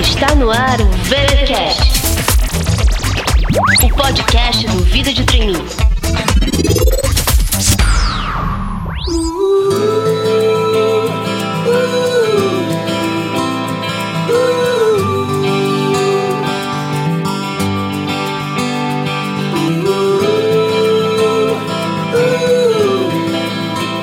Está no ar o VeraCast, o podcast do Vida de Treininho.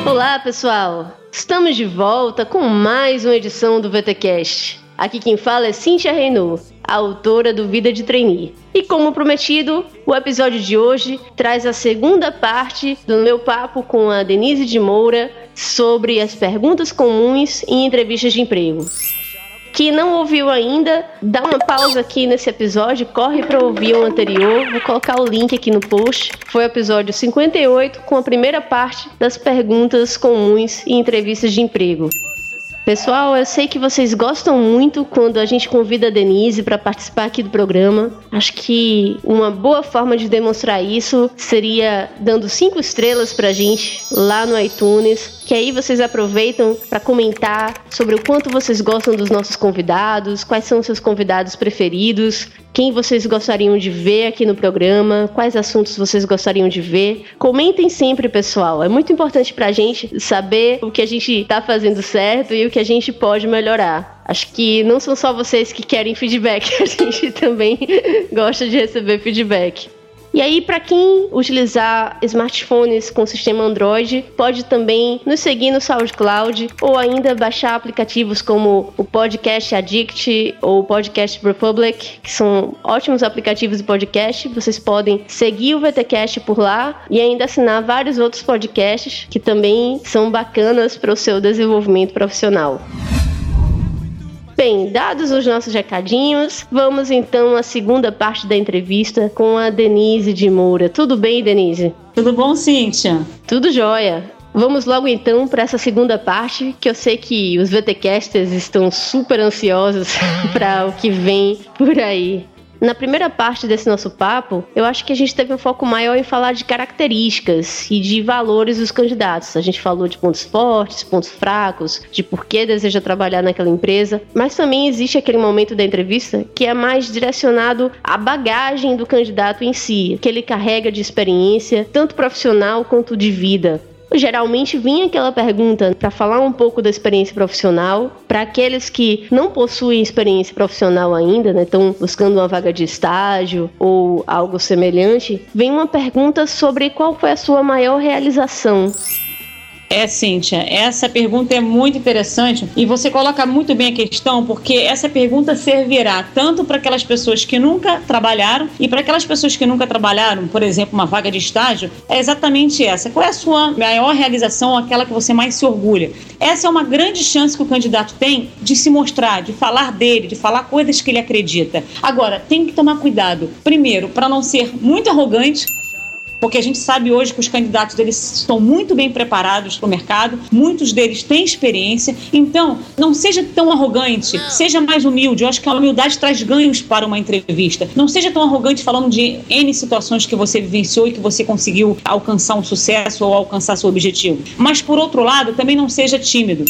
Olá, pessoal! Estamos de volta com mais uma edição do VTcast. Aqui quem fala é Cintia Renault, autora do Vida de Trainee. E como prometido, o episódio de hoje traz a segunda parte do meu papo com a Denise de Moura sobre as perguntas comuns em entrevistas de emprego. Que não ouviu ainda, dá uma pausa aqui nesse episódio, corre para ouvir o anterior. Vou colocar o link aqui no post. Foi o episódio 58 com a primeira parte das perguntas comuns em entrevistas de emprego. Pessoal, eu sei que vocês gostam muito quando a gente convida a Denise para participar aqui do programa. Acho que uma boa forma de demonstrar isso seria dando cinco estrelas para a gente lá no iTunes, que aí vocês aproveitam para comentar sobre o quanto vocês gostam dos nossos convidados, quais são os seus convidados preferidos, quem vocês gostariam de ver aqui no programa, quais assuntos vocês gostariam de ver. Comentem sempre, pessoal. É muito importante pra gente saber o que a gente tá fazendo certo e o que a gente pode melhorar. Acho que não são só vocês que querem feedback, a gente também gosta de receber feedback. E aí, para quem utilizar smartphones com sistema Android, pode também nos seguir no SoundCloud ou ainda baixar aplicativos como o Podcast Addict ou o Podcast Republic, que são ótimos aplicativos de podcast. Vocês podem seguir o VTcast por lá e ainda assinar vários outros podcasts que também são bacanas para o seu desenvolvimento profissional. Bem, dados os nossos recadinhos, vamos então à segunda parte da entrevista com a Denise de Moura. Tudo bem, Denise? Tudo bom, Cíntia? Tudo jóia. Vamos logo então para essa segunda parte, que eu sei que os VTcasters estão super ansiosos para o que vem por aí. Na primeira parte desse nosso papo, eu acho que a gente teve um foco maior em falar de características e de valores dos candidatos. A gente falou de pontos fortes, pontos fracos, de por que deseja trabalhar naquela empresa, mas também existe aquele momento da entrevista que é mais direcionado à bagagem do candidato em si, que ele carrega de experiência, tanto profissional quanto de vida. Geralmente vinha aquela pergunta para falar um pouco da experiência profissional. Para aqueles que não possuem experiência profissional ainda, né, estão buscando uma vaga de estágio ou algo semelhante, vem uma pergunta sobre qual foi a sua maior realização. É, Cíntia, essa pergunta é muito interessante e você coloca muito bem a questão, porque essa pergunta servirá tanto para aquelas pessoas que nunca trabalharam e para aquelas pessoas que nunca trabalharam, por exemplo, uma vaga de estágio, é exatamente essa. Qual é a sua maior realização, aquela que você mais se orgulha? Essa é uma grande chance que o candidato tem de se mostrar, de falar dele, de falar coisas que ele acredita. Agora, tem que tomar cuidado, primeiro, para não ser muito arrogante porque a gente sabe hoje que os candidatos eles estão muito bem preparados para o mercado, muitos deles têm experiência. Então, não seja tão arrogante, seja mais humilde. Eu acho que a humildade traz ganhos para uma entrevista. Não seja tão arrogante falando de N situações que você vivenciou e que você conseguiu alcançar um sucesso ou alcançar seu objetivo. Mas, por outro lado, também não seja tímido.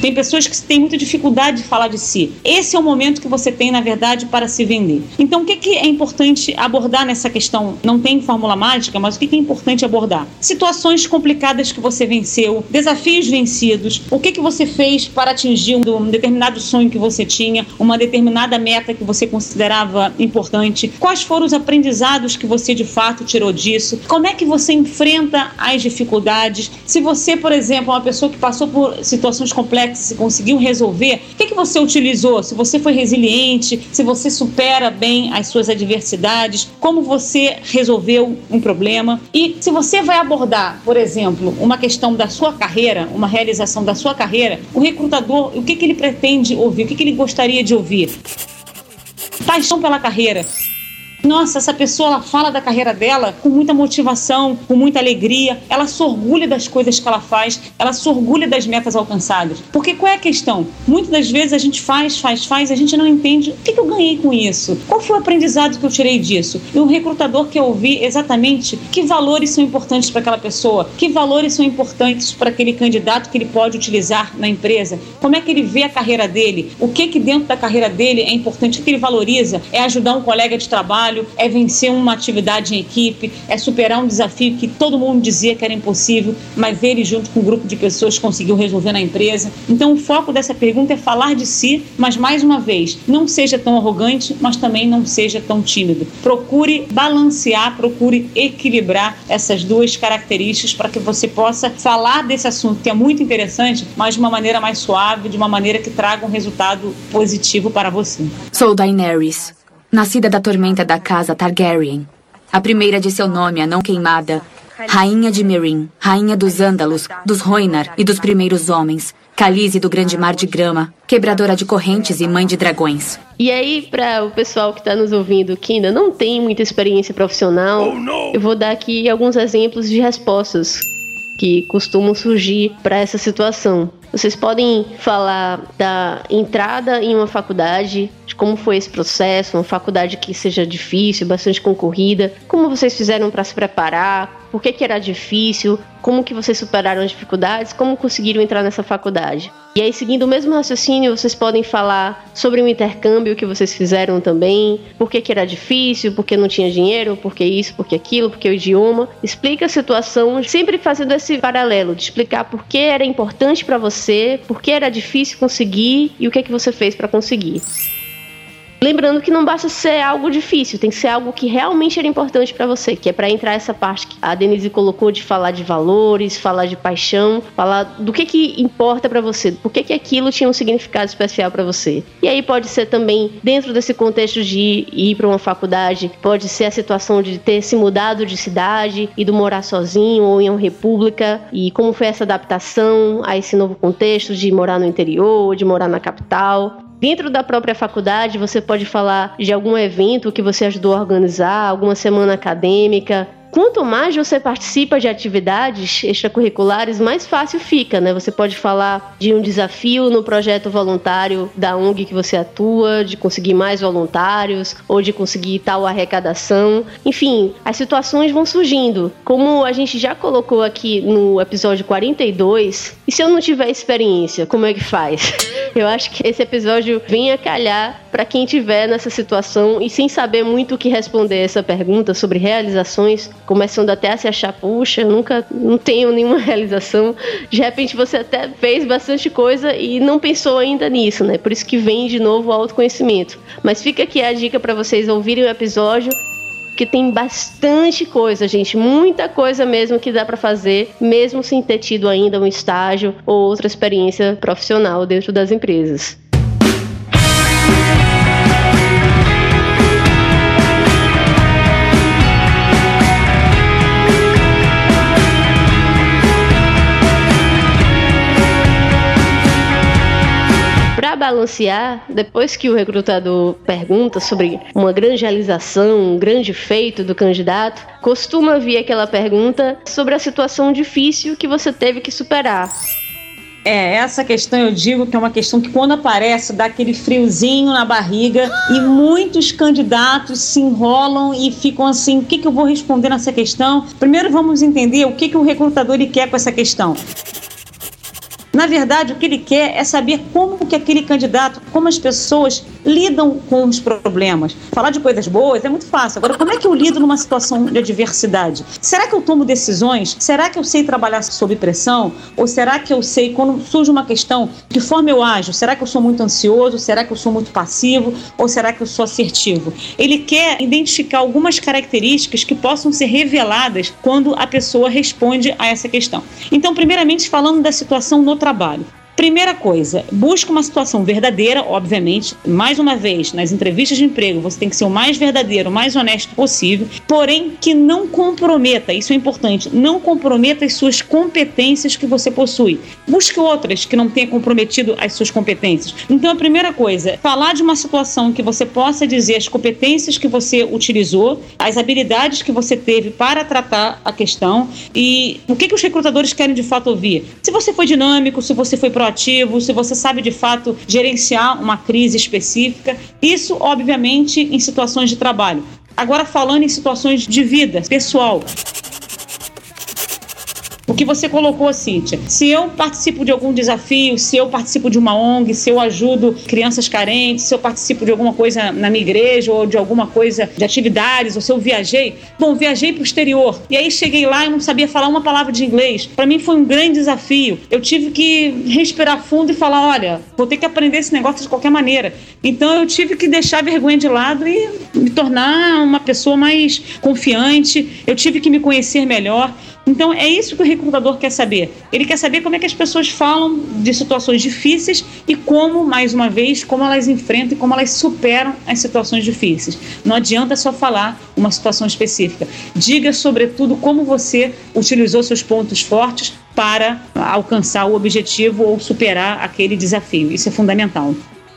Tem pessoas que têm muita dificuldade de falar de si. Esse é o momento que você tem, na verdade, para se vender. Então, o que, que é importante abordar nessa questão? Não tem fórmula mágica, mas o que, que é importante abordar? Situações complicadas que você venceu, desafios vencidos, o que, que você fez para atingir um determinado sonho que você tinha, uma determinada meta que você considerava importante, quais foram os aprendizados que você de fato tirou disso, como é que você enfrenta as dificuldades. Se você, por exemplo, é uma pessoa que passou por situações complexas, se conseguiu resolver, o que, que você utilizou? Se você foi resiliente, se você supera bem as suas adversidades, como você resolveu um problema. E se você vai abordar, por exemplo, uma questão da sua carreira, uma realização da sua carreira, o recrutador, o que, que ele pretende ouvir, o que, que ele gostaria de ouvir? Paixão pela carreira Nossa, essa pessoa ela fala da carreira dela com muita motivação, com muita alegria, ela se orgulha das coisas que ela faz, ela se orgulha das metas alcançadas. Porque qual é a questão? Muitas das vezes a gente faz, faz, faz, a gente não entende o que, eu ganhei com isso, qual foi o aprendizado que eu tirei disso. E o recrutador quer ouvir exatamente que valores são importantes para aquela pessoa, que valores são importantes para aquele candidato que ele pode utilizar na empresa, como é que ele vê a carreira dele, o que que dentro da carreira dele é importante, o que ele valoriza, é ajudar um colega de trabalho, é vencer uma atividade em equipe, é superar um desafio que todo mundo dizia que era impossível, mas ele junto com um grupo de pessoas conseguiu resolver na empresa. Então o foco dessa pergunta é falar de si, mas mais uma vez, não seja tão arrogante, mas também não seja tão tímido. Procure balancear, procure equilibrar essas duas características para que você possa falar desse assunto que é muito interessante, mas de uma maneira mais suave, de uma maneira que traga um resultado positivo para você. Sou Daenerys, nascida da tormenta da casa Targaryen, a primeira de seu nome, a não queimada, rainha de Meereen, rainha dos Ândalos, dos Rhoynar e dos primeiros homens, Calize do grande mar de grama, quebradora de correntes e mãe de dragões. E aí, para o pessoal que está nos ouvindo que ainda não tem muita experiência profissional, oh, eu vou dar aqui alguns exemplos de respostas que costumam surgir para essa situação. Vocês podem falar da entrada em uma faculdade, de como foi esse processo, uma faculdade que seja difícil, bastante concorrida, como vocês fizeram para se preparar, por que, que era difícil, como que vocês superaram as dificuldades, como conseguiram entrar nessa faculdade. E aí, seguindo o mesmo raciocínio, vocês podem falar sobre o intercâmbio que vocês fizeram também, por que, que era difícil, por que não tinha dinheiro, por que isso, por que aquilo, por que o idioma. Explica a situação, sempre fazendo esse paralelo, de explicar por que era importante para você, por que era difícil conseguir e o que, que você fez para conseguir. Lembrando que não basta ser algo difícil, tem que ser algo que realmente era importante para você, que é para entrar essa parte que a Denise colocou de falar de valores, falar de paixão, falar do que que importa para você, por que que aquilo tinha um significado especial para você. E aí pode ser também dentro desse contexto de ir para uma faculdade, pode ser a situação de ter se mudado de cidade e do morar sozinho ou em uma república e como foi essa adaptação a esse novo contexto de morar no interior, de morar na capital. Dentro da própria faculdade, você pode falar de algum evento que você ajudou a organizar, alguma semana acadêmica, Quanto mais você participa de atividades extracurriculares, mais fácil fica, né? Você pode falar de um desafio no projeto voluntário da ONG que você atua, de conseguir mais voluntários ou de conseguir tal arrecadação. Enfim, as situações vão surgindo. Como a gente já colocou aqui no episódio 42, e se eu não tiver experiência, como é que faz? Eu acho que esse episódio vem a calhar para quem tiver nessa situação e sem saber muito o que responder essa pergunta sobre realizações, começando até a se achar, puxa, eu nunca não tenho nenhuma realização. De repente você até fez bastante coisa e não pensou ainda nisso, né? Por isso que vem de novo o autoconhecimento. Mas fica aqui a dica para vocês ouvirem o episódio que tem bastante coisa, gente, muita coisa mesmo que dá para fazer, mesmo sem ter tido ainda um estágio ou outra experiência profissional dentro das empresas. Balancear, depois que o recrutador pergunta sobre uma grande realização, um grande feito do candidato, costuma vir aquela pergunta sobre a situação difícil que você teve que superar. É, essa questão eu digo que é uma questão que quando aparece dá aquele friozinho na barriga e muitos candidatos se enrolam e ficam assim, o que, que eu vou responder nessa questão? Primeiro vamos entender o que, que o recrutador quer com essa questão. Na verdade, o que ele quer é saber como que aquele candidato, como as pessoas lidam com os problemas. Falar de coisas boas é muito fácil. Agora, como é que eu lido numa situação de adversidade? Será que eu tomo decisões? Será que eu sei trabalhar sob pressão? Ou será que eu sei quando surge uma questão, de que forma eu ajo? Será que eu sou muito ansioso? Será que eu sou muito passivo? Ou será que eu sou assertivo? Ele quer identificar algumas características que possam ser reveladas quando a pessoa responde a essa questão. Então, primeiramente, falando da situação no trabalho. Primeira coisa, busque uma situação verdadeira, obviamente. Mais uma vez, nas entrevistas de emprego, você tem que ser o mais verdadeiro, o mais honesto possível, porém que não comprometa, isso é importante, não comprometa as suas competências que você possui. Busque outras que não tenham comprometido as suas competências. Então, a primeira coisa, falar de uma situação que você possa dizer as competências que você utilizou, as habilidades que você teve para tratar a questão e o que, que os recrutadores querem de fato ouvir. Se você foi dinâmico, se você foi proativo, se você sabe de fato gerenciar uma crise específica, isso, obviamente, em situações de trabalho. Agora, falando em situações de vida pessoal que você colocou, Cíntia. Se eu participo de algum desafio, se eu participo de uma ONG, se eu ajudo crianças carentes, se eu participo de alguma coisa na minha igreja ou de alguma coisa de atividades, ou se eu viajei, bom, viajei para o exterior e aí cheguei lá e não sabia falar uma palavra de inglês. Para mim foi um grande desafio. Eu tive que respirar fundo e falar, olha, vou ter que aprender esse negócio de qualquer maneira. Então eu tive que deixar a vergonha de lado e me tornar uma pessoa mais confiante. Eu tive que me conhecer melhor. Então é isso que o recrutador quer saber. Ele quer saber como é que as pessoas falam de situações difíceis e como, mais uma vez, como elas enfrentam e como elas superam as situações difíceis. Não adianta só falar uma situação específica. Diga, sobretudo, como você utilizou seus pontos fortes para alcançar o objetivo ou superar aquele desafio. Isso é fundamental.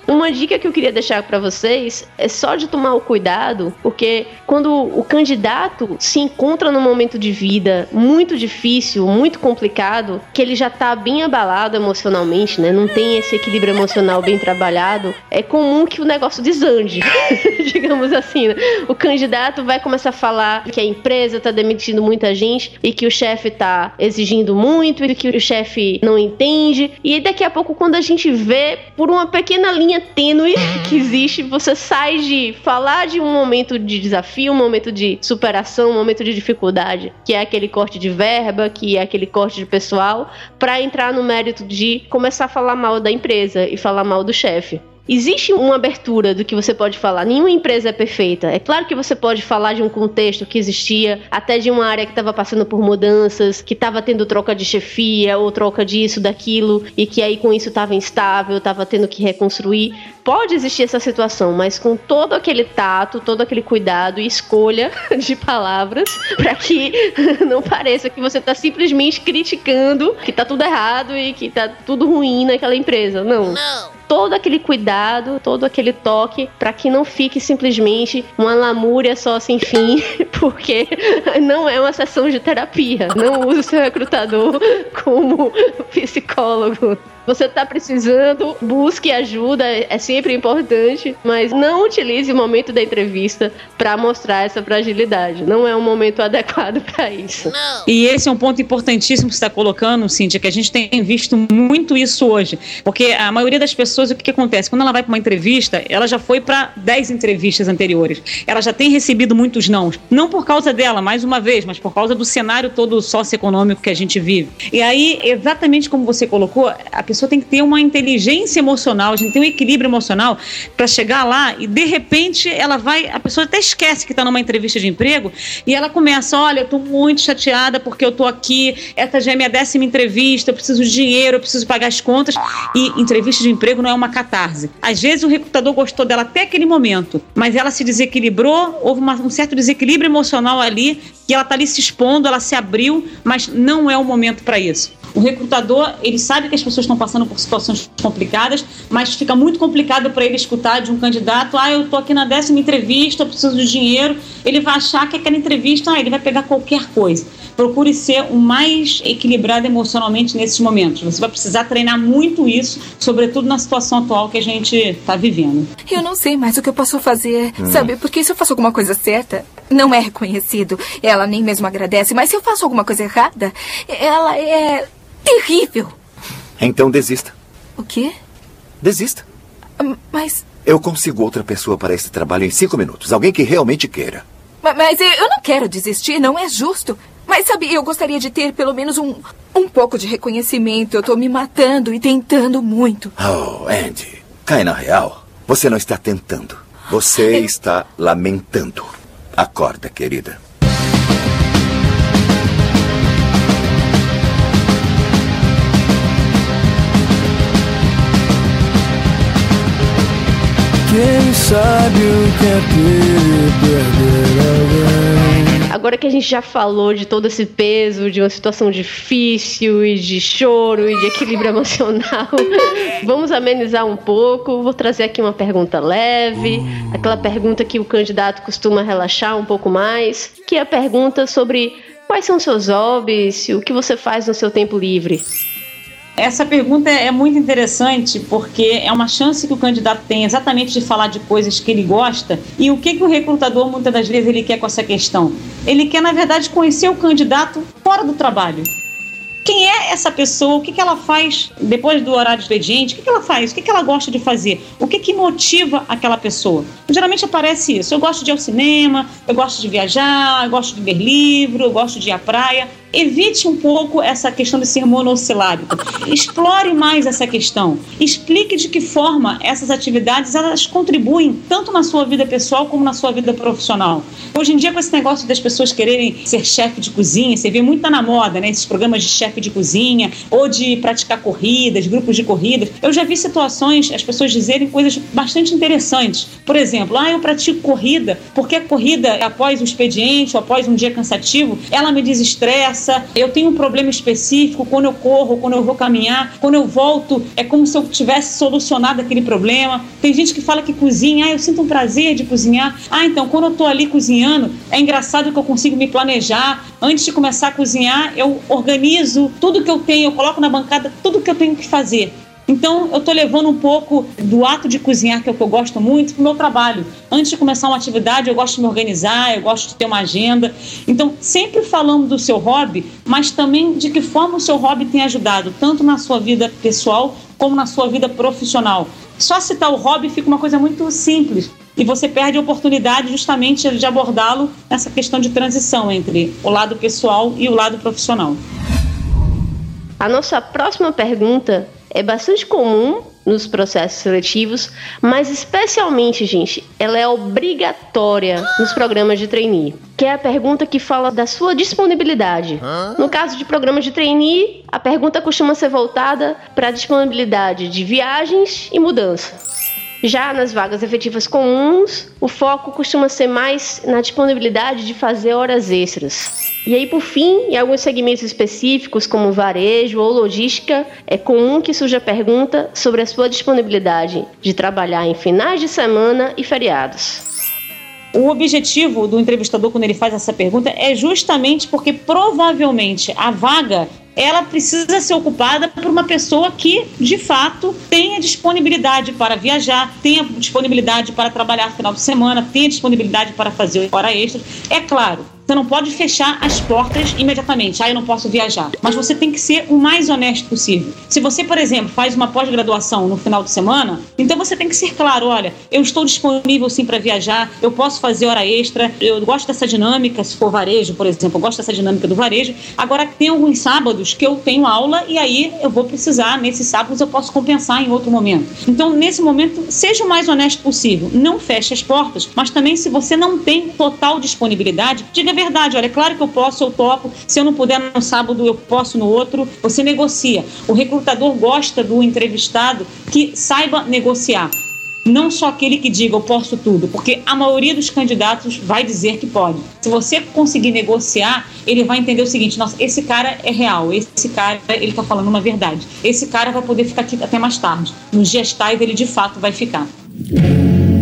Uma dica que eu queria deixar para vocês é só de tomar o cuidado, porque quando o candidato se encontra num momento de vida muito difícil, muito complicado, que ele já tá bem abalado emocionalmente, né? Não tem esse equilíbrio emocional bem trabalhado, é comum que o negócio desande, digamos assim. Né? O candidato vai começar a falar que a empresa tá demitindo muita gente e que o chefe tá exigindo muito e que o chefe não entende. E daqui a pouco, quando a gente vê por uma pequena linha linha tênue que existe. Você sai de falar de um momento de desafio, um momento de superação, um momento de dificuldade, que é aquele corte de verba, que é aquele corte de pessoal, para entrar no mérito de começar a falar mal da empresa e falar mal do chefe. Existe uma abertura do que você pode falar. Nenhuma empresa é perfeita. É claro que você pode falar de um contexto que existia, até de uma área que estava passando por mudanças, que estava tendo troca de chefia ou troca disso, daquilo, e que aí com isso estava instável, estava tendo que reconstruir. Pode existir essa situação, mas com todo aquele tato, todo aquele cuidado e escolha de palavras para que não pareça que você está simplesmente criticando que está tudo errado e que está tudo ruim naquela empresa. Não. Não todo aquele cuidado, todo aquele toque para que não fique simplesmente uma lamúria só sem fim, porque não é uma sessão de terapia. Não use o seu recrutador como psicólogo. Você está precisando, busque ajuda, é sempre importante, mas não utilize o momento da entrevista para mostrar essa fragilidade. Não é um momento adequado para isso. Não. E esse é um ponto importantíssimo que você está colocando, Cíntia, que a gente tem visto muito isso hoje. Porque a maioria das pessoas, o que, que acontece? Quando ela vai para uma entrevista, ela já foi para 10 entrevistas anteriores. Ela já tem recebido muitos não. Não por causa dela, mais uma vez, mas por causa do cenário todo socioeconômico que a gente vive. E aí, exatamente como você colocou, a pessoa tem que ter uma inteligência emocional, a gente tem um equilíbrio emocional para chegar lá e de repente ela vai, a pessoa até esquece que está numa entrevista de emprego e ela começa, olha, eu estou muito chateada porque eu estou aqui, essa já é minha décima entrevista, eu preciso de dinheiro, eu preciso pagar as contas e entrevista de emprego não é uma catarse. Às vezes o recrutador gostou dela até aquele momento, mas ela se desequilibrou, houve uma, um certo desequilíbrio emocional ali que ela está ali se expondo, ela se abriu, mas não é o momento para isso. O recrutador, ele sabe que as pessoas estão passando por situações complicadas, mas fica muito complicado para ele escutar de um candidato: ah, eu estou aqui na décima entrevista, eu preciso de dinheiro. Ele vai achar que aquela entrevista, ah, ele vai pegar qualquer coisa. Procure ser o mais equilibrado emocionalmente nesses momentos. Você vai precisar treinar muito isso, sobretudo na situação atual que a gente está vivendo. Eu não sei mais o que eu posso fazer, hum. sabe? Porque se eu faço alguma coisa certa, não é reconhecido. Ela nem mesmo agradece. Mas se eu faço alguma coisa errada, ela é terrível. Então desista. O quê? Desista. Mas. Eu consigo outra pessoa para esse trabalho em cinco minutos. Alguém que realmente queira. Mas eu não quero desistir, não é justo. Mas sabe, eu gostaria de ter pelo menos um, um pouco de reconhecimento. Eu tô me matando e tentando muito. Oh, Andy, cai na real. Você não está tentando. Você eu... está lamentando. Acorda, querida. Quem sabe o que é perder alguém. Agora que a gente já falou de todo esse peso, de uma situação difícil e de choro e de equilíbrio emocional, vamos amenizar um pouco. Vou trazer aqui uma pergunta leve, aquela pergunta que o candidato costuma relaxar um pouco mais, que é a pergunta sobre quais são seus hobbies, o que você faz no seu tempo livre. Essa pergunta é muito interessante porque é uma chance que o candidato tem exatamente de falar de coisas que ele gosta e o que, que o recrutador muitas das vezes ele quer com essa questão. Ele quer, na verdade, conhecer o candidato fora do trabalho. Quem é essa pessoa? O que, que ela faz depois do horário de expediente? O que, que ela faz? O que, que ela gosta de fazer? O que, que motiva aquela pessoa? Geralmente aparece isso. Eu gosto de ir ao cinema, eu gosto de viajar, eu gosto de ler livro, eu gosto de ir à praia evite um pouco essa questão de ser monossilábico. Explore mais essa questão. Explique de que forma essas atividades elas contribuem tanto na sua vida pessoal como na sua vida profissional. Hoje em dia, com esse negócio das pessoas quererem ser chefe de cozinha, você vê muito na moda, né? Esses programas de chefe de cozinha ou de praticar corridas, grupos de corridas. Eu já vi situações, as pessoas dizerem coisas bastante interessantes. Por exemplo, ah, eu pratico corrida porque a corrida após o expediente ou após um dia cansativo, ela me desestressa eu tenho um problema específico, quando eu corro, quando eu vou caminhar, quando eu volto, é como se eu tivesse solucionado aquele problema. Tem gente que fala que cozinha, ah, eu sinto um prazer de cozinhar. Ah, então quando eu estou ali cozinhando, é engraçado que eu consigo me planejar. Antes de começar a cozinhar, eu organizo tudo que eu tenho, eu coloco na bancada tudo que eu tenho que fazer. Então, eu estou levando um pouco do ato de cozinhar, que é o que eu gosto muito, para o meu trabalho. Antes de começar uma atividade, eu gosto de me organizar, eu gosto de ter uma agenda. Então, sempre falando do seu hobby, mas também de que forma o seu hobby tem ajudado, tanto na sua vida pessoal como na sua vida profissional. Só citar o hobby fica uma coisa muito simples e você perde a oportunidade justamente de abordá-lo nessa questão de transição entre o lado pessoal e o lado profissional. A nossa próxima pergunta é bastante comum nos processos seletivos, mas especialmente, gente, ela é obrigatória nos programas de trainee, que é a pergunta que fala da sua disponibilidade. No caso de programas de trainee, a pergunta costuma ser voltada para a disponibilidade de viagens e mudança. Já nas vagas efetivas comuns, o foco costuma ser mais na disponibilidade de fazer horas extras. E aí, por fim, em alguns segmentos específicos, como varejo ou logística, é comum que surja a pergunta sobre a sua disponibilidade de trabalhar em finais de semana e feriados. O objetivo do entrevistador, quando ele faz essa pergunta, é justamente porque provavelmente a vaga ela precisa ser ocupada por uma pessoa que, de fato, tenha disponibilidade para viajar, tenha disponibilidade para trabalhar final de semana, tenha disponibilidade para fazer hora extra. É claro, você não pode fechar as portas imediatamente. Ah, eu não posso viajar. Mas você tem que ser o mais honesto possível. Se você, por exemplo, faz uma pós-graduação no final de semana, então você tem que ser claro: olha, eu estou disponível sim para viajar, eu posso fazer hora extra, eu gosto dessa dinâmica, se for varejo, por exemplo, eu gosto dessa dinâmica do varejo. Agora, tem alguns sábados que eu tenho aula e aí eu vou precisar, nesses sábados eu posso compensar em outro momento. Então, nesse momento, seja o mais honesto possível. Não feche as portas, mas também, se você não tem total disponibilidade, diga a verdade. Olha, é claro que eu posso, eu topo. Se eu não puder no sábado, eu posso no outro. Você negocia. O recrutador gosta do entrevistado que saiba negociar. Não só aquele que diga eu posso tudo, porque a maioria dos candidatos vai dizer que pode. Se você conseguir negociar, ele vai entender o seguinte: nossa, esse cara é real, esse cara ele está falando uma verdade. Esse cara vai poder ficar aqui até mais tarde. Nos dias tais ele de fato vai ficar.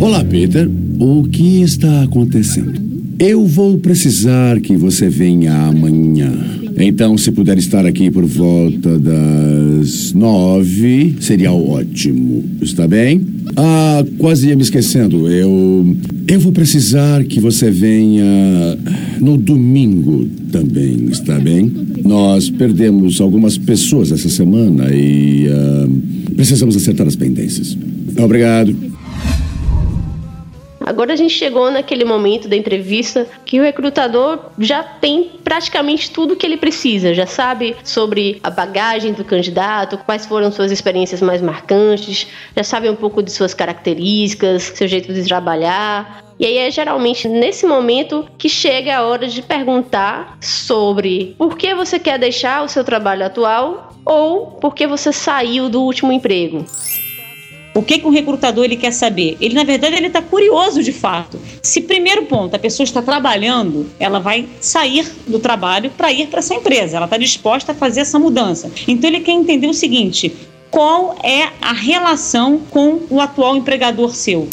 Olá, Peter. O que está acontecendo? Eu vou precisar que você venha amanhã. Então, se puder estar aqui por volta das nove, seria ótimo. Está bem? Ah, quase ia me esquecendo. Eu. Eu vou precisar que você venha no domingo também, está bem? Nós perdemos algumas pessoas essa semana e. Uh, precisamos acertar as pendências. Obrigado. Agora a gente chegou naquele momento da entrevista que o recrutador já tem praticamente tudo que ele precisa, já sabe sobre a bagagem do candidato, quais foram suas experiências mais marcantes, já sabe um pouco de suas características, seu jeito de trabalhar. E aí é geralmente nesse momento que chega a hora de perguntar sobre por que você quer deixar o seu trabalho atual ou por que você saiu do último emprego. O que, que o recrutador ele quer saber? Ele, na verdade, ele está curioso de fato. Se primeiro ponto, a pessoa está trabalhando, ela vai sair do trabalho para ir para essa empresa. Ela está disposta a fazer essa mudança. Então ele quer entender o seguinte: qual é a relação com o atual empregador seu?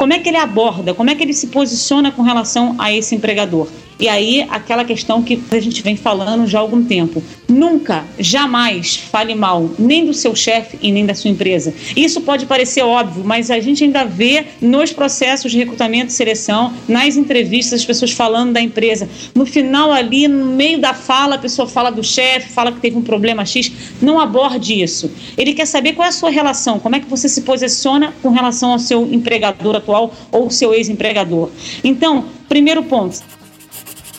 Como é que ele aborda? Como é que ele se posiciona com relação a esse empregador? E aí, aquela questão que a gente vem falando já há algum tempo. Nunca, jamais fale mal nem do seu chefe e nem da sua empresa. Isso pode parecer óbvio, mas a gente ainda vê nos processos de recrutamento e seleção, nas entrevistas, as pessoas falando da empresa. No final, ali, no meio da fala, a pessoa fala do chefe, fala que teve um problema X. Não aborde isso. Ele quer saber qual é a sua relação, como é que você se posiciona com relação ao seu empregador atual ou seu ex-empregador. Então, primeiro ponto,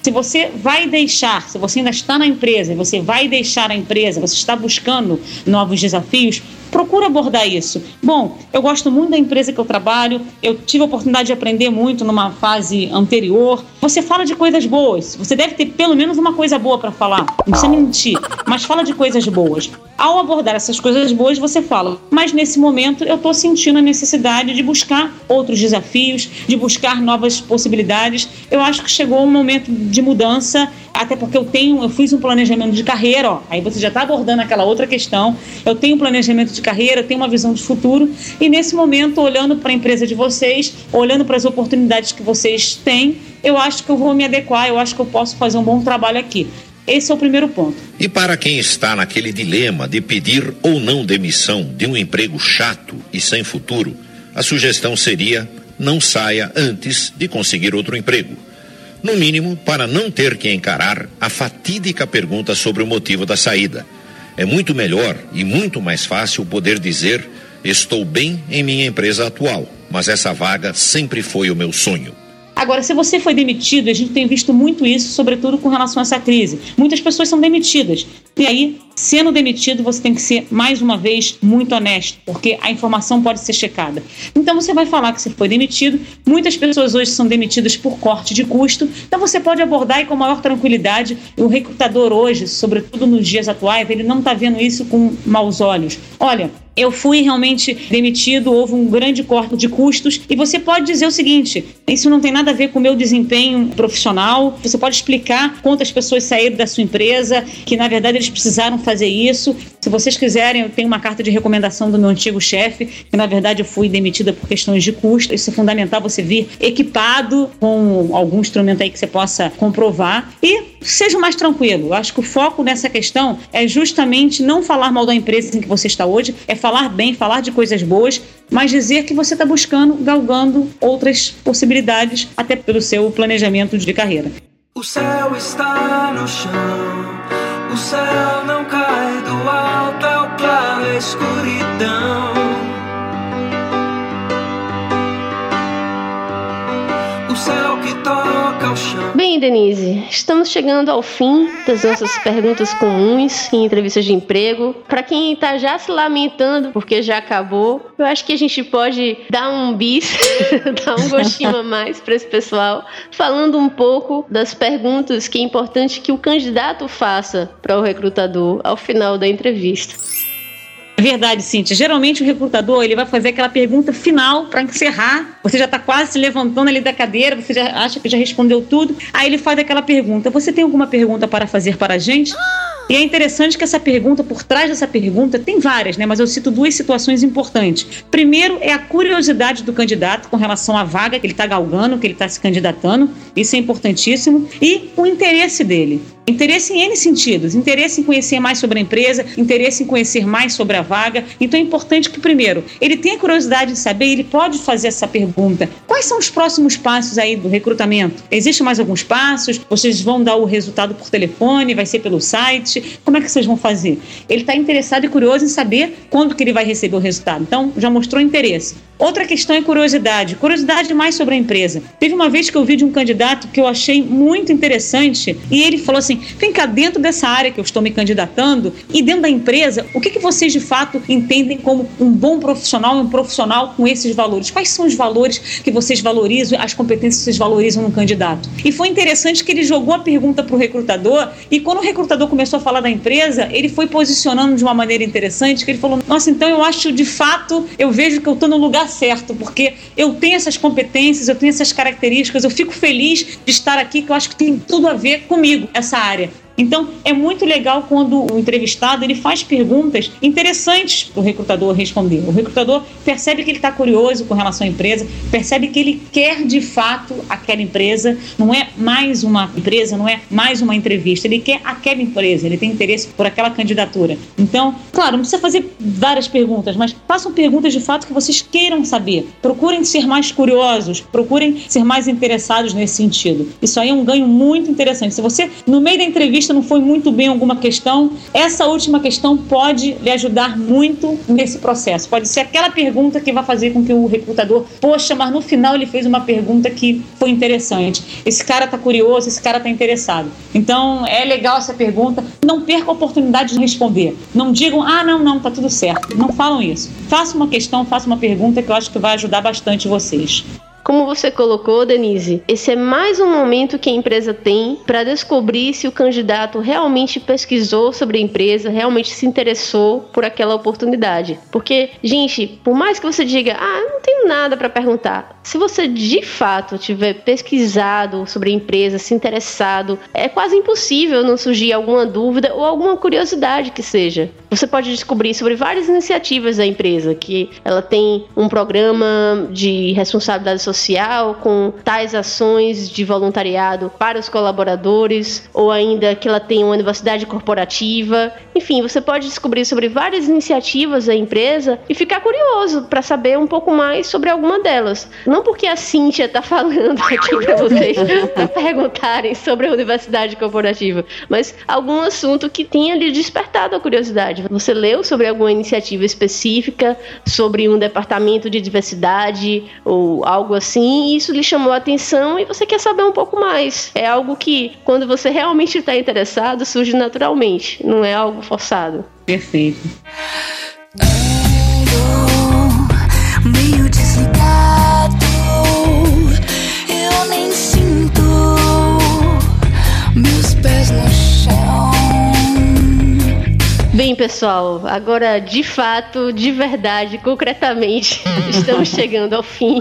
se você vai deixar, se você ainda está na empresa, você vai deixar a empresa, você está buscando novos desafios, procura abordar isso. Bom, eu gosto muito da empresa que eu trabalho, eu tive a oportunidade de aprender muito numa fase anterior. Você fala de coisas boas, você deve ter pelo menos uma coisa boa para falar, não precisa mentir, mas fala de coisas boas. Ao abordar essas coisas boas, você fala, mas nesse momento eu estou sentindo a necessidade de buscar outros desafios, de buscar novas possibilidades. Eu acho que chegou um momento de mudança até porque eu tenho, eu fiz um planejamento de carreira, ó, aí você já está abordando aquela outra questão. Eu tenho um planejamento de carreira, tenho uma visão de futuro e nesse momento, olhando para a empresa de vocês, olhando para as oportunidades que vocês têm, eu acho que eu vou me adequar, eu acho que eu posso fazer um bom trabalho aqui. Esse é o primeiro ponto. E para quem está naquele dilema de pedir ou não demissão de um emprego chato e sem futuro, a sugestão seria: não saia antes de conseguir outro emprego no mínimo para não ter que encarar a fatídica pergunta sobre o motivo da saída. É muito melhor e muito mais fácil poder dizer: estou bem em minha empresa atual, mas essa vaga sempre foi o meu sonho. Agora, se você foi demitido, a gente tem visto muito isso, sobretudo com relação a essa crise. Muitas pessoas são demitidas. E aí, sendo demitido, você tem que ser, mais uma vez, muito honesto, porque a informação pode ser checada. Então, você vai falar que você foi demitido. Muitas pessoas hoje são demitidas por corte de custo. Então, você pode abordar e com maior tranquilidade. O recrutador hoje, sobretudo nos dias atuais, ele não está vendo isso com maus olhos. Olha, eu fui realmente demitido, houve um grande corte de custos. E você pode dizer o seguinte: isso não tem nada a ver com o meu desempenho profissional. Você pode explicar quantas pessoas saíram da sua empresa, que na verdade eles precisaram fazer isso. Se vocês quiserem, eu tenho uma carta de recomendação do meu antigo chefe, que na verdade eu fui demitida por questões de custo. Isso é fundamental você vir equipado com algum instrumento aí que você possa comprovar. E seja mais tranquilo. Eu acho que o foco nessa questão é justamente não falar mal da empresa em que você está hoje, é falar bem, falar de coisas boas, mas dizer que você está buscando, galgando outras possibilidades, até pelo seu planejamento de carreira. O céu está no chão, o céu não cai do alto, é o claro, a escuridão. Bem, Denise, estamos chegando ao fim das nossas perguntas comuns em entrevistas de emprego. Para quem está já se lamentando porque já acabou, eu acho que a gente pode dar um bis, dar um gostinho a mais para esse pessoal, falando um pouco das perguntas que é importante que o candidato faça para o recrutador ao final da entrevista. Verdade, Cíntia. Geralmente o recrutador ele vai fazer aquela pergunta final para encerrar. Você já está quase se levantando ali da cadeira, você já acha que já respondeu tudo. Aí ele faz aquela pergunta: Você tem alguma pergunta para fazer para a gente? E é interessante que essa pergunta, por trás dessa pergunta, tem várias, né? Mas eu cito duas situações importantes. Primeiro é a curiosidade do candidato com relação à vaga que ele está galgando, que ele está se candidatando. Isso é importantíssimo. E o interesse dele. Interesse em N sentidos. Interesse em conhecer mais sobre a empresa, interesse em conhecer mais sobre a vaga. Então é importante que, primeiro, ele tenha curiosidade de saber, ele pode fazer essa pergunta. Quais são os próximos passos aí do recrutamento? Existem mais alguns passos? Vocês vão dar o resultado por telefone? Vai ser pelo site? Como é que vocês vão fazer? Ele está interessado e curioso em saber quando que ele vai receber o resultado. Então, já mostrou interesse. Outra questão é curiosidade. Curiosidade mais sobre a empresa. Teve uma vez que eu vi de um candidato que eu achei muito interessante e ele falou assim: vem cá, dentro dessa área que eu estou me candidatando e dentro da empresa, o que, que vocês de fato entendem como um bom profissional um profissional com esses valores? Quais são os valores que vocês valorizam, as competências que vocês valorizam no candidato? E foi interessante que ele jogou a pergunta para o recrutador e quando o recrutador começou a falar da empresa, ele foi posicionando de uma maneira interessante, que ele falou, nossa, então eu acho de fato, eu vejo que eu estou no lugar certo, porque eu tenho essas competências, eu tenho essas características, eu fico feliz de estar aqui, que eu acho que tem tudo a ver comigo, essa área. Então, é muito legal quando o entrevistado ele faz perguntas interessantes para o recrutador responder. O recrutador percebe que ele está curioso com relação à empresa, percebe que ele quer de fato aquela empresa, não é mais uma empresa, não é mais uma entrevista, ele quer aquela empresa, ele tem interesse por aquela candidatura. Então, claro, não precisa fazer várias perguntas, mas façam perguntas de fato que vocês queiram saber. Procurem ser mais curiosos, procurem ser mais interessados nesse sentido. Isso aí é um ganho muito interessante. Se você, no meio da entrevista, não foi muito bem alguma questão, essa última questão pode lhe ajudar muito nesse processo. Pode ser aquela pergunta que vai fazer com que o recrutador, poxa, mas no final ele fez uma pergunta que foi interessante. Esse cara está curioso, esse cara está interessado. Então é legal essa pergunta. Não perca a oportunidade de responder. Não digam, ah, não, não, tá tudo certo. Não falam isso. Faça uma questão, faça uma pergunta que eu acho que vai ajudar bastante vocês. Como você colocou, Denise, esse é mais um momento que a empresa tem para descobrir se o candidato realmente pesquisou sobre a empresa, realmente se interessou por aquela oportunidade. Porque, gente, por mais que você diga, ah, não tenho nada para perguntar, se você de fato tiver pesquisado sobre a empresa, se interessado, é quase impossível não surgir alguma dúvida ou alguma curiosidade que seja. Você pode descobrir sobre várias iniciativas da empresa, que ela tem um programa de responsabilidade social social com tais ações de voluntariado para os colaboradores, ou ainda que ela tenha uma universidade corporativa. Enfim, você pode descobrir sobre várias iniciativas da empresa e ficar curioso para saber um pouco mais sobre alguma delas. Não porque a Cíntia está falando aqui para vocês perguntarem sobre a universidade corporativa, mas algum assunto que tenha lhe despertado a curiosidade. Você leu sobre alguma iniciativa específica, sobre um departamento de diversidade ou algo assim, e isso lhe chamou a atenção e você quer saber um pouco mais. É algo que, quando você realmente está interessado, surge naturalmente, não é algo forçado. Perfeito. Meio desligado, pessoal, agora de fato, de verdade, concretamente, estamos chegando ao fim.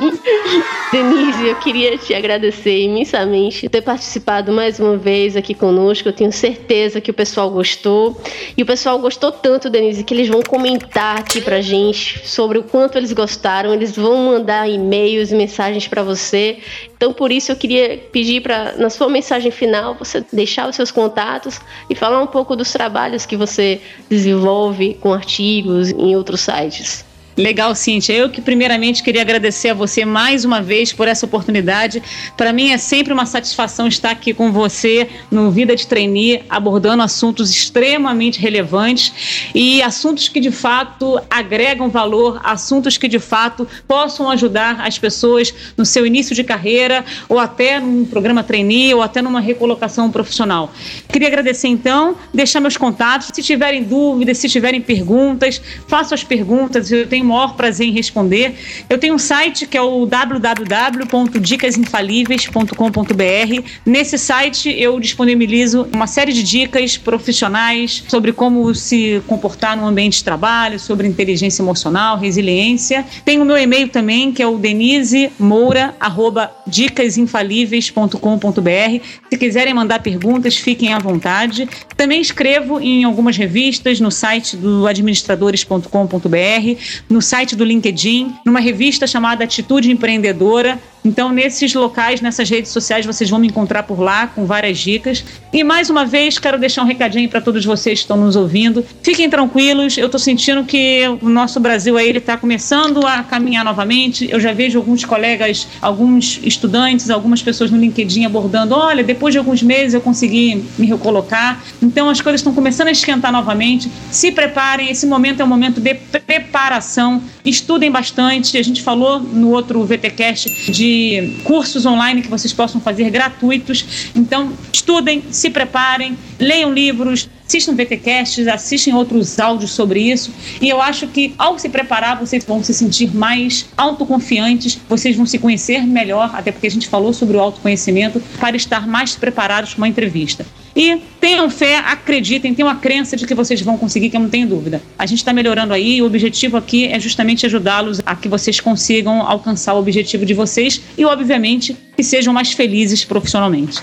Denise, eu queria te agradecer imensamente por ter participado mais uma vez aqui conosco. Eu tenho certeza que o pessoal gostou. E o pessoal gostou tanto, Denise, que eles vão comentar aqui pra gente sobre o quanto eles gostaram. Eles vão mandar e-mails e mensagens para você. Então, por isso, eu queria pedir para, na sua mensagem final, você deixar os seus contatos e falar um pouco dos trabalhos que você desenvolve com artigos em outros sites. Legal, Cíntia. Eu que primeiramente queria agradecer a você mais uma vez por essa oportunidade. Para mim é sempre uma satisfação estar aqui com você no Vida de Trainee, abordando assuntos extremamente relevantes e assuntos que de fato agregam valor, assuntos que de fato possam ajudar as pessoas no seu início de carreira ou até num programa trainee ou até numa recolocação profissional. Queria agradecer então, deixar meus contatos. Se tiverem dúvidas, se tiverem perguntas, façam as perguntas. Eu tenho maior prazer em responder. Eu tenho um site que é o www.dicasinfalíveis.com.br. Nesse site eu disponibilizo uma série de dicas profissionais sobre como se comportar no ambiente de trabalho, sobre inteligência emocional, resiliência. Tem o meu e-mail também, que é o denisemoura@dicasinfalíveis.com.br. Se quiserem mandar perguntas, fiquem à vontade. Também escrevo em algumas revistas no site do administradores.com.br, no site do LinkedIn, numa revista chamada Atitude Empreendedora. Então, nesses locais, nessas redes sociais, vocês vão me encontrar por lá com várias dicas. E mais uma vez, quero deixar um recadinho para todos vocês que estão nos ouvindo. Fiquem tranquilos, eu estou sentindo que o nosso Brasil aí está começando a caminhar novamente. Eu já vejo alguns colegas, alguns estudantes, algumas pessoas no LinkedIn abordando: olha, depois de alguns meses eu consegui me recolocar. Então, as coisas estão começando a esquentar novamente. Se preparem, esse momento é um momento de preparação. Estudem bastante. A gente falou no outro VTcast de cursos online que vocês possam fazer gratuitos. Então, estudem, se preparem, leiam livros, assistam VTcasts, assistem outros áudios sobre isso. E eu acho que ao se preparar, vocês vão se sentir mais autoconfiantes, vocês vão se conhecer melhor, até porque a gente falou sobre o autoconhecimento, para estar mais preparados para uma entrevista. E tenham fé, acreditem, tenham a crença de que vocês vão conseguir, que eu não tenho dúvida. A gente está melhorando aí o objetivo aqui é justamente ajudá-los a que vocês consigam alcançar o objetivo de vocês e, obviamente, que sejam mais felizes profissionalmente.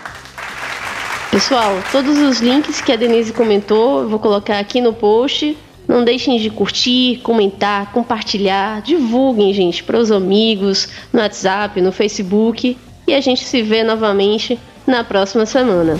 Pessoal, todos os links que a Denise comentou, eu vou colocar aqui no post. Não deixem de curtir, comentar, compartilhar, divulguem, gente, para os amigos, no WhatsApp, no Facebook. E a gente se vê novamente na próxima semana.